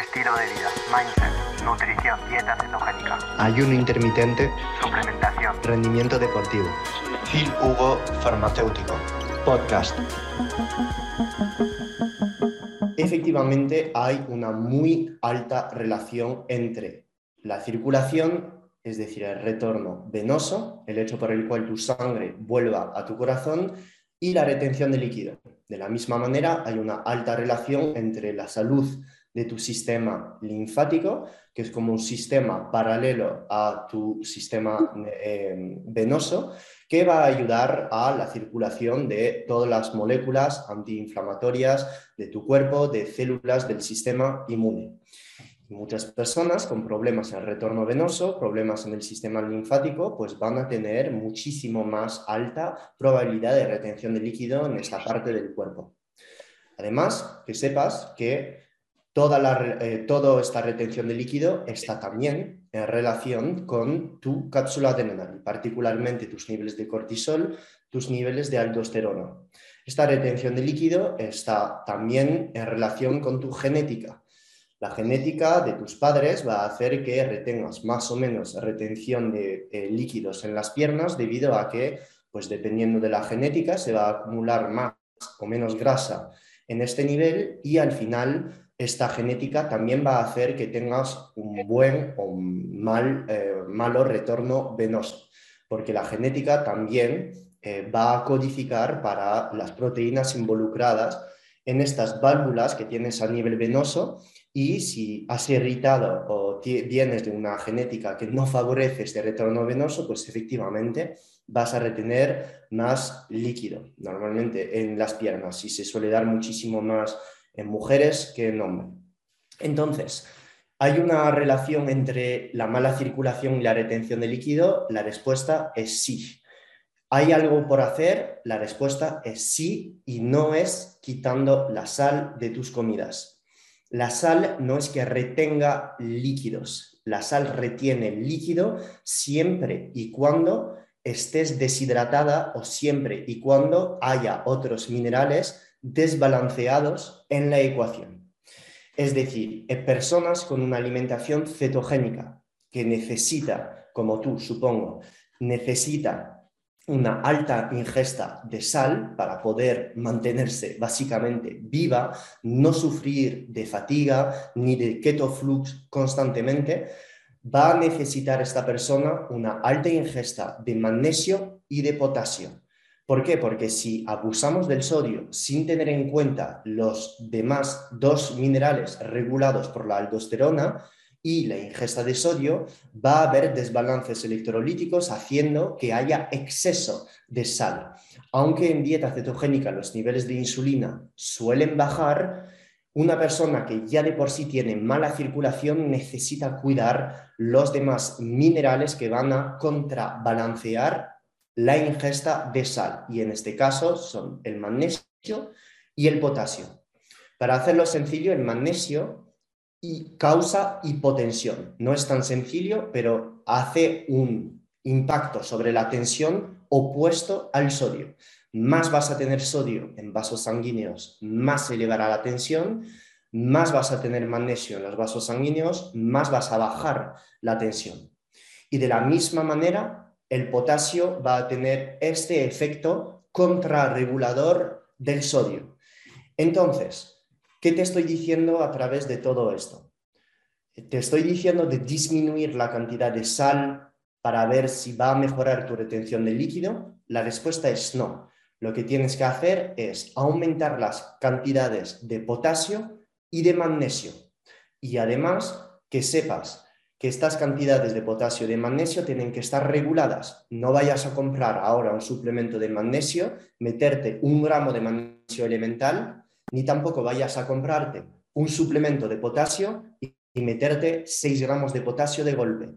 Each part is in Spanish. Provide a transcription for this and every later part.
estilo de vida, mindset, nutrición, dieta cetogénica, ayuno intermitente, suplementación, rendimiento deportivo. Phil Hugo Farmacéutico, podcast. Efectivamente hay una muy alta relación entre la circulación, es decir, el retorno venoso, el hecho por el cual tu sangre vuelva a tu corazón, y la retención de líquido. De la misma manera, hay una alta relación entre la salud de tu sistema linfático, que es como un sistema paralelo a tu sistema eh, venoso, que va a ayudar a la circulación de todas las moléculas antiinflamatorias de tu cuerpo, de células del sistema inmune. Muchas personas con problemas en el retorno venoso, problemas en el sistema linfático, pues van a tener muchísimo más alta probabilidad de retención de líquido en esta parte del cuerpo. Además, que sepas que toda, eh, esta retención de líquido está también en relación con tu cápsula adrenal, particularmente tus niveles de cortisol, tus niveles de aldosterona. Esta retención de líquido está también en relación con tu genética la genética de tus padres va a hacer que retengas más o menos retención de eh, líquidos en las piernas debido a que, pues dependiendo de la genética, se va a acumular más o menos grasa en este nivel y al final esta genética también va a hacer que tengas un buen o mal, eh, malo retorno venoso, porque la genética también eh, va a codificar para las proteínas involucradas en estas válvulas que tienes a nivel venoso. Y si has irritado o vienes de una genética que no favorece este retorno venoso, pues efectivamente vas a retener más líquido, normalmente en las piernas, y se suele dar muchísimo más en mujeres que en hombres. Entonces, ¿hay una relación entre la mala circulación y la retención de líquido? La respuesta es sí. ¿Hay algo por hacer? La respuesta es sí y no es quitando la sal de tus comidas. La sal no es que retenga líquidos, la sal retiene líquido siempre y cuando estés deshidratada o siempre y cuando haya otros minerales desbalanceados en la ecuación. Es decir, en personas con una alimentación cetogénica que necesita, como tú supongo, necesita una alta ingesta de sal para poder mantenerse básicamente viva, no sufrir de fatiga ni de ketoflux constantemente, va a necesitar esta persona una alta ingesta de magnesio y de potasio. ¿Por qué? Porque si abusamos del sodio sin tener en cuenta los demás dos minerales regulados por la aldosterona, y la ingesta de sodio, va a haber desbalances electrolíticos haciendo que haya exceso de sal. Aunque en dieta cetogénica los niveles de insulina suelen bajar, una persona que ya de por sí tiene mala circulación necesita cuidar los demás minerales que van a contrabalancear la ingesta de sal. Y en este caso son el magnesio y el potasio. Para hacerlo sencillo, el magnesio y causa hipotensión. No es tan sencillo, pero hace un impacto sobre la tensión opuesto al sodio. Más vas a tener sodio en vasos sanguíneos, más se elevará la tensión, más vas a tener magnesio en los vasos sanguíneos, más vas a bajar la tensión. Y de la misma manera, el potasio va a tener este efecto contrarregulador del sodio. Entonces, ¿Qué te estoy diciendo a través de todo esto? Te estoy diciendo de disminuir la cantidad de sal para ver si va a mejorar tu retención de líquido. La respuesta es no. Lo que tienes que hacer es aumentar las cantidades de potasio y de magnesio. Y además que sepas que estas cantidades de potasio y de magnesio tienen que estar reguladas. No vayas a comprar ahora un suplemento de magnesio, meterte un gramo de magnesio elemental ni tampoco vayas a comprarte un suplemento de potasio y, meterte 6 gramos de potasio de golpe,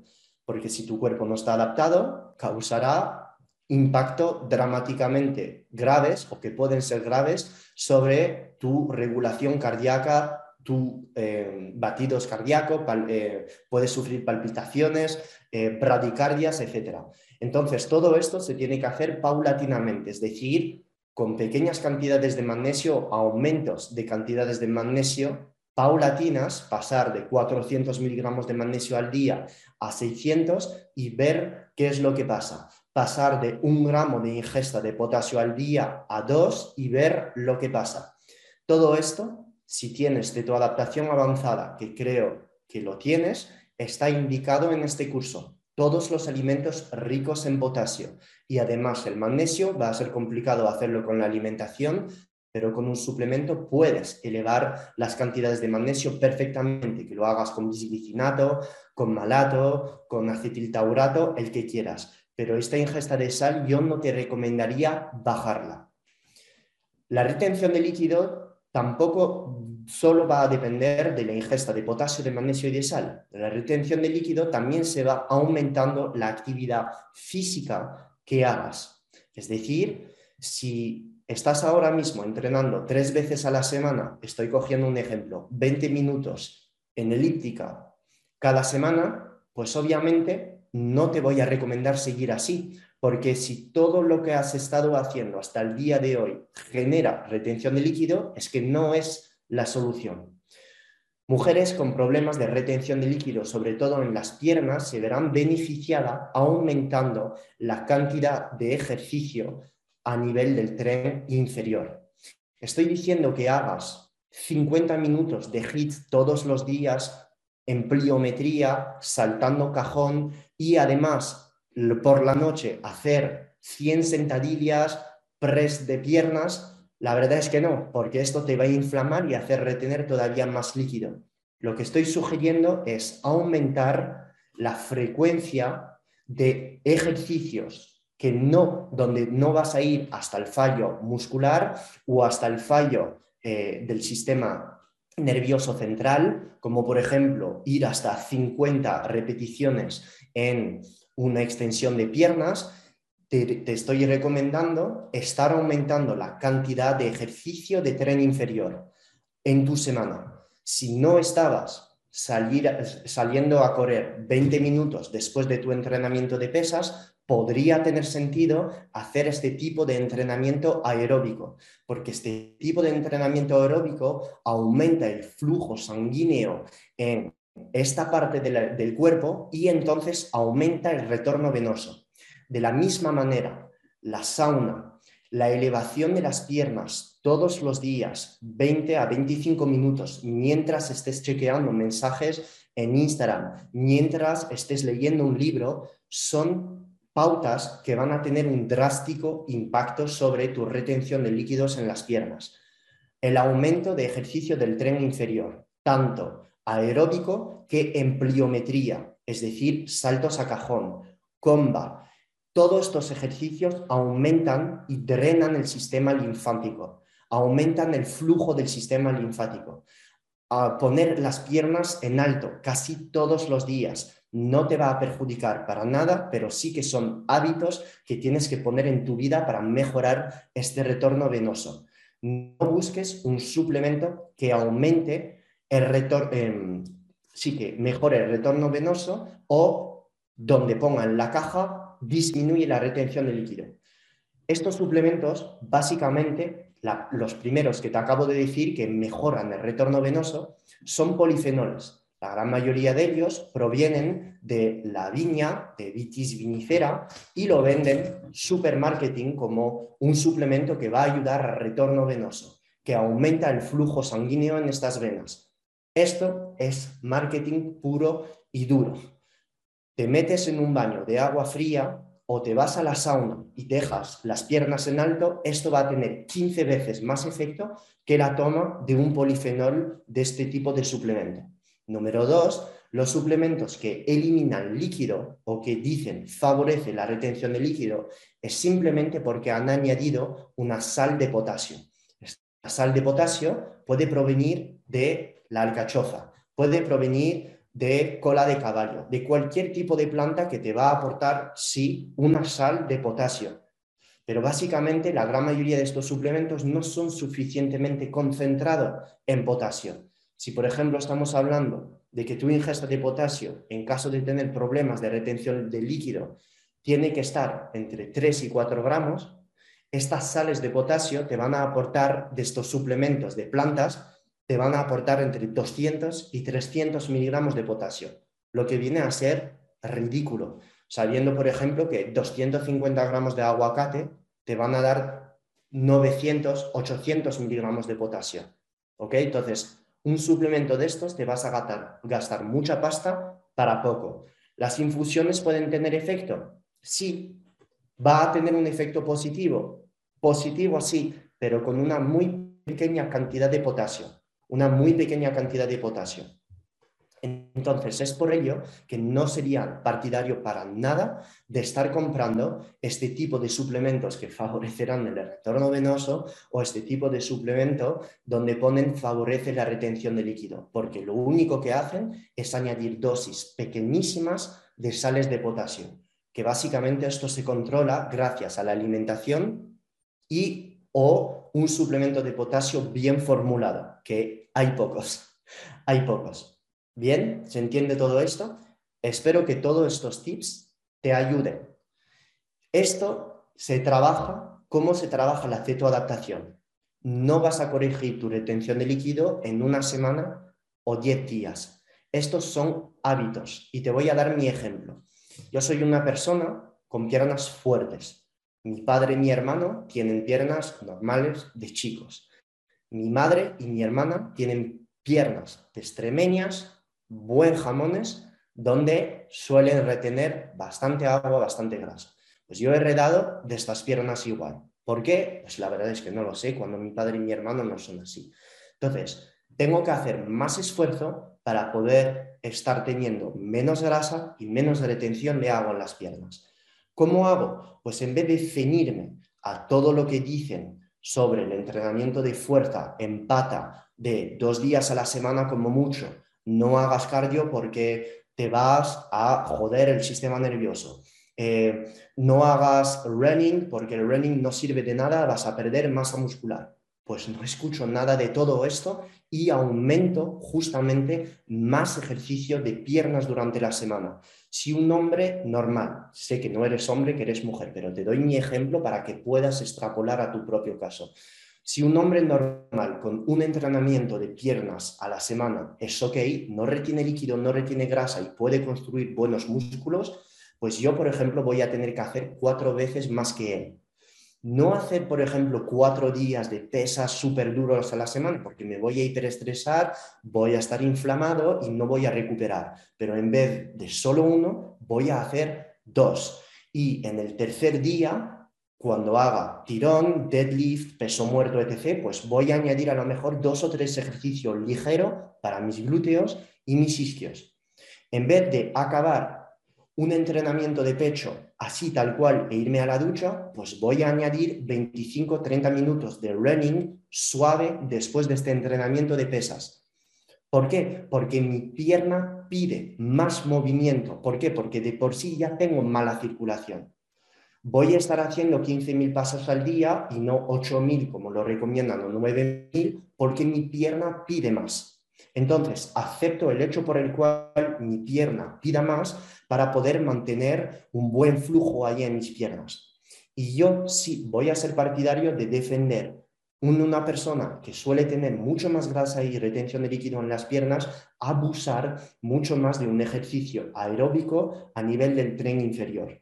porque si tu cuerpo no está adaptado, causará impacto dramáticamente graves o que pueden ser graves sobre tu regulación cardíaca, tu eh, batidos cardíacos, eh, puedes sufrir palpitaciones, eh, bradicardias, etc. Entonces, todo esto se tiene que hacer paulatinamente, es decir, con pequeñas cantidades de magnesio, aumentos de cantidades de magnesio paulatinas, pasar de 400 miligramos de magnesio al día a 600 y ver qué es lo que pasa. Pasar de un gramo de ingesta de potasio al día a dos y ver lo que pasa. Todo esto, si tienes de tu adaptación avanzada, que creo que lo tienes, está indicado en este curso. Todos los alimentos ricos en potasio y además el magnesio va a ser complicado hacerlo con la alimentación, pero con un suplemento puedes elevar las cantidades de magnesio perfectamente, que lo hagas con bisglicinato, con malato, con acetiltaurato, el que quieras. Pero esta ingesta de sal yo no te recomendaría bajarla. La retención de líquido tampoco solo va a depender de la ingesta de potasio, de magnesio y de sal. La retención de líquido también se va aumentando la actividad física que hagas. Es decir, si estás ahora mismo entrenando tres veces a la semana, estoy cogiendo un ejemplo, 20 minutos en elíptica cada semana, pues obviamente no te voy a recomendar seguir así, porque si todo lo que has estado haciendo hasta el día de hoy genera retención de líquido, es que no es la solución. Mujeres con problemas de retención de líquido, sobre todo en las piernas, se verán beneficiadas aumentando la cantidad de ejercicio a nivel del tren inferior. Estoy diciendo que hagas 50 minutos de HIIT todos los días en pliometría, saltando cajón y además por la noche hacer 100 sentadillas, press de piernas, la verdad es que no, porque esto te va a inflamar y hacer retener todavía más líquido. Lo que estoy sugiriendo es aumentar la frecuencia de ejercicios que no, donde no vas a ir hasta el fallo muscular o hasta el fallo eh, del sistema nervioso central, como por ejemplo ir hasta 50 repeticiones en una extensión de piernas, te, estoy recomendando estar aumentando la cantidad de ejercicio de tren inferior en tu semana. Si no estabas saliendo a correr 20 minutos después de tu entrenamiento de pesas, podría tener sentido hacer este tipo de entrenamiento aeróbico, porque este tipo de entrenamiento aeróbico aumenta el flujo sanguíneo en esta parte del cuerpo y entonces aumenta el retorno venoso. De la misma manera, la sauna, la elevación de las piernas todos los días, 20 a 25 minutos, mientras estés chequeando mensajes en Instagram, mientras estés leyendo un libro, son pautas que van a tener un drástico impacto sobre tu retención de líquidos en las piernas. El aumento de ejercicio del tren inferior, tanto aeróbico que en pliometría, es decir, saltos a cajón, comba. Todos estos ejercicios aumentan y drenan el sistema linfático, aumentan el flujo del sistema linfático. A poner las piernas en alto casi todos los días, no te va a perjudicar para nada, pero sí que son hábitos que tienes que poner en tu vida para mejorar este retorno venoso. No busques un suplemento que aumente el retorno, em, sí que mejore el retorno venoso o donde pongan la caja disminuye la retención de líquido. Estos suplementos, básicamente, los primeros que te acabo de decir que mejoran el retorno venoso, son polifenoles. La gran mayoría de ellos provienen de la viña, de Vitis vinifera, y lo venden supermarketing como un suplemento que va a ayudar al retorno venoso, que aumenta el flujo sanguíneo en estas venas. Esto es marketing puro y duro. Te metes en un baño de agua fría o te vas a la sauna y dejas las piernas en alto, esto va a tener 15 veces más efecto que la toma de un polifenol de este tipo de suplemento. Número dos, los suplementos que eliminan líquido o que dicen favorece la retención de líquido es simplemente porque han añadido una sal de potasio. La sal de potasio puede provenir de la alcachofa, puede provenir de cola de caballo, de cualquier tipo de planta que te va a aportar, sí, una sal de potasio. Pero básicamente la gran mayoría de estos suplementos no son suficientemente concentrados en potasio. Si, por ejemplo, estamos hablando de que tu ingesta de potasio, en caso de tener problemas de retención de líquido, tiene que estar entre 3 y 4 gramos, estas sales de potasio te van a aportar de estos suplementos de plantas te van a aportar entre 200 y 300 miligramos de potasio, lo que viene a ser ridículo, sabiendo, por ejemplo, que 250 gramos de aguacate te van a dar 900, 800 miligramos de potasio. ¿Ok? Entonces, un suplemento de estos te vas a gastar, gastar mucha pasta para poco. ¿Las infusiones pueden tener efecto? Sí. ¿Va a tener un efecto positivo? Positivo, sí, pero con una muy pequeña cantidad de potasio. Una muy pequeña cantidad de potasio. Entonces, es por ello que no sería partidario para nada de estar comprando este tipo de suplementos que favorecerán el retorno venoso o este tipo de suplemento donde ponen favorece la retención de líquido, porque lo único que hacen es añadir dosis pequeñísimas de sales de potasio, que básicamente esto se controla gracias a la alimentación y o un suplemento de potasio bien formulado, que hay pocos, hay pocos. Bien, ¿se entiende todo esto? Espero que todos estos tips te ayuden. Esto se trabaja, ¿cómo se trabaja la cetoadaptación? No vas a corregir tu retención de líquido en una semana o diez días. Estos son hábitos y te voy a dar mi ejemplo. Yo soy una persona con piernas fuertes. Mi padre y mi hermano tienen piernas normales de chicos. Mi madre y mi hermana tienen piernas de extremeñas buen jamones donde suelen retener bastante agua, bastante grasa. Pues yo he heredado de estas piernas igual. ¿Por qué? Pues la verdad es que no lo sé, cuando mi padre y mi hermano no son así. Entonces, tengo que hacer más esfuerzo para poder estar teniendo menos grasa y menos retención de agua en las piernas. ¿Cómo hago? Pues en vez de ceñirme a todo lo que dicen sobre el entrenamiento de fuerza en pata de dos días a la semana como mucho, no hagas cardio porque te vas a joder el sistema nervioso. Eh, no hagas running porque el running no sirve de nada, vas a perder masa muscular. Pues no escucho nada de todo esto y aumento justamente más ejercicio de piernas durante la semana. Si un hombre normal, sé que no eres hombre, que eres mujer, pero te doy mi ejemplo para que puedas extrapolar a tu propio caso. Si un hombre normal con un entrenamiento de piernas a la semana es ok, no retiene líquido, no retiene grasa y puede construir buenos músculos, pues yo, por ejemplo, voy a tener que hacer cuatro veces más que él. No hacer, por ejemplo, cuatro días de pesas súper duros a la semana, porque me voy a hiperestresar, voy a estar inflamado y no voy a recuperar. Pero en vez de solo uno, voy a hacer dos. Y en el tercer día cuando haga tirón, deadlift, peso muerto, etc., pues voy a añadir a lo mejor dos o tres ejercicios ligeros para mis glúteos y mis isquios. En vez de acabar un entrenamiento de pecho así tal cual e irme a la ducha, pues voy a añadir 25-30 minutos de running suave después de este entrenamiento de pesas. ¿Por qué? Porque mi pierna pide más movimiento. ¿Por qué? Porque de por sí ya tengo mala circulación voy a estar haciendo 15.000 pasos al día y no 8.000 como lo recomiendan o 9.000 porque mi pierna pide más. Entonces, acepto el hecho por el cual mi pierna pida más para poder mantener un buen flujo ahí en mis piernas. Y yo sí voy a ser partidario de defender una persona que suele tener mucho más grasa y retención de líquido en las piernas, abusar mucho más de un ejercicio aeróbico a nivel del tren inferior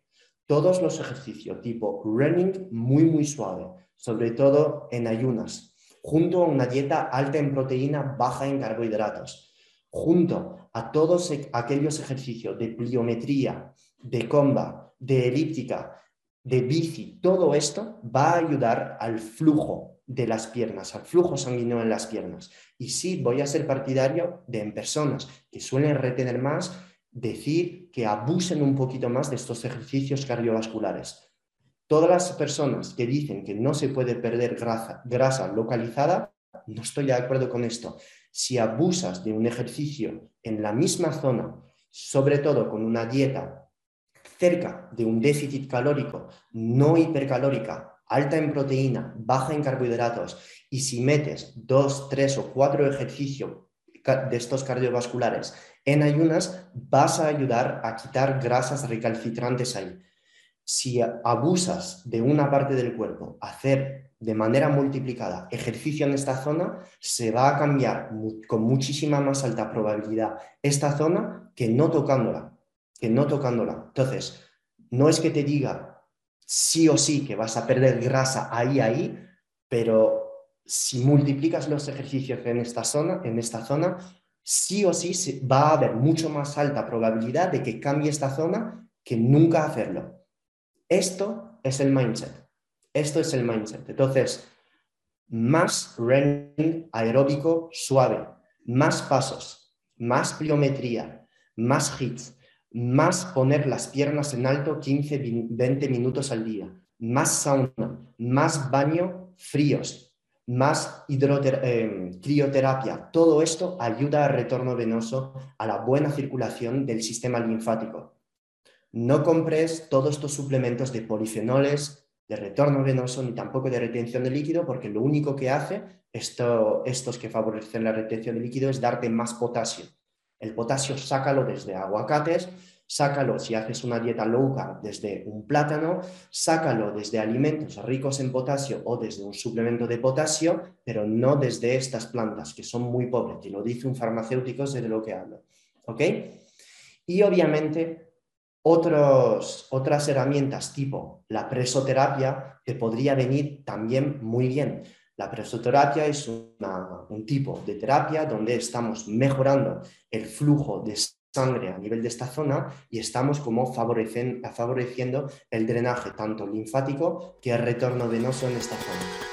todos los ejercicios tipo running muy, muy suave, sobre todo en ayunas, junto a una dieta alta en proteína, baja en carbohidratos, junto a todos e, aquellos ejercicios de pliometría, de comba, de elíptica, de bici, todo esto va a ayudar al flujo de las piernas, al flujo sanguíneo en las piernas. Y sí, voy a ser partidario de en personas que suelen retener más, decir que abusen un poquito más de estos ejercicios cardiovasculares. Todas las personas que dicen que no se puede perder grasa, localizada, no estoy de acuerdo con esto. Si abusas de un ejercicio en la misma zona, sobre todo con una dieta cerca de un déficit calórico, no hipercalórica, alta en proteína, baja en carbohidratos, y si metes dos, tres o cuatro ejercicios de estos cardiovasculares en ayunas, vas a ayudar a quitar grasas recalcitrantes ahí. si abusas de una parte del cuerpo, hacer de manera multiplicada ejercicio en esta zona, se va a cambiar con muchísima más alta probabilidad esta zona que no tocándola, que no tocándola. Entonces, no es que te diga sí o sí que vas a perder grasa ahí, ahí, pero si multiplicas los ejercicios en esta zona, en esta zona, sí o sí va a haber mucho más alta probabilidad de que cambie esta zona que nunca hacerlo. Esto es el mindset. Esto es el mindset. Entonces, más running aeróbico suave, más pasos, más pliometría, más hits, más poner las piernas en alto 15, 20 minutos al día, más sauna, más baño fríos, más eh, crioterapia. Todo esto ayuda al retorno venoso, a la buena circulación del sistema linfático. No compres todos estos suplementos de polifenoles, de retorno venoso, ni tampoco de retención de líquido, porque lo único que hace estos que favorecen la retención de líquido es darte más potasio. El potasio sácalo desde aguacates, sácalo si haces una dieta low carb desde un plátano, sácalo desde alimentos ricos en potasio o desde un suplemento de potasio, pero no desde estas plantas que son muy pobres. Y lo dice un farmacéutico, sé de lo que hablo. ¿Ok? Y obviamente otras herramientas tipo la presoterapia te podría venir también muy bien. La presoterapia es un tipo de terapia donde estamos mejorando el flujo de sangre a nivel de esta zona y estamos como favoreciendo el drenaje tanto linfático que el retorno venoso en esta zona.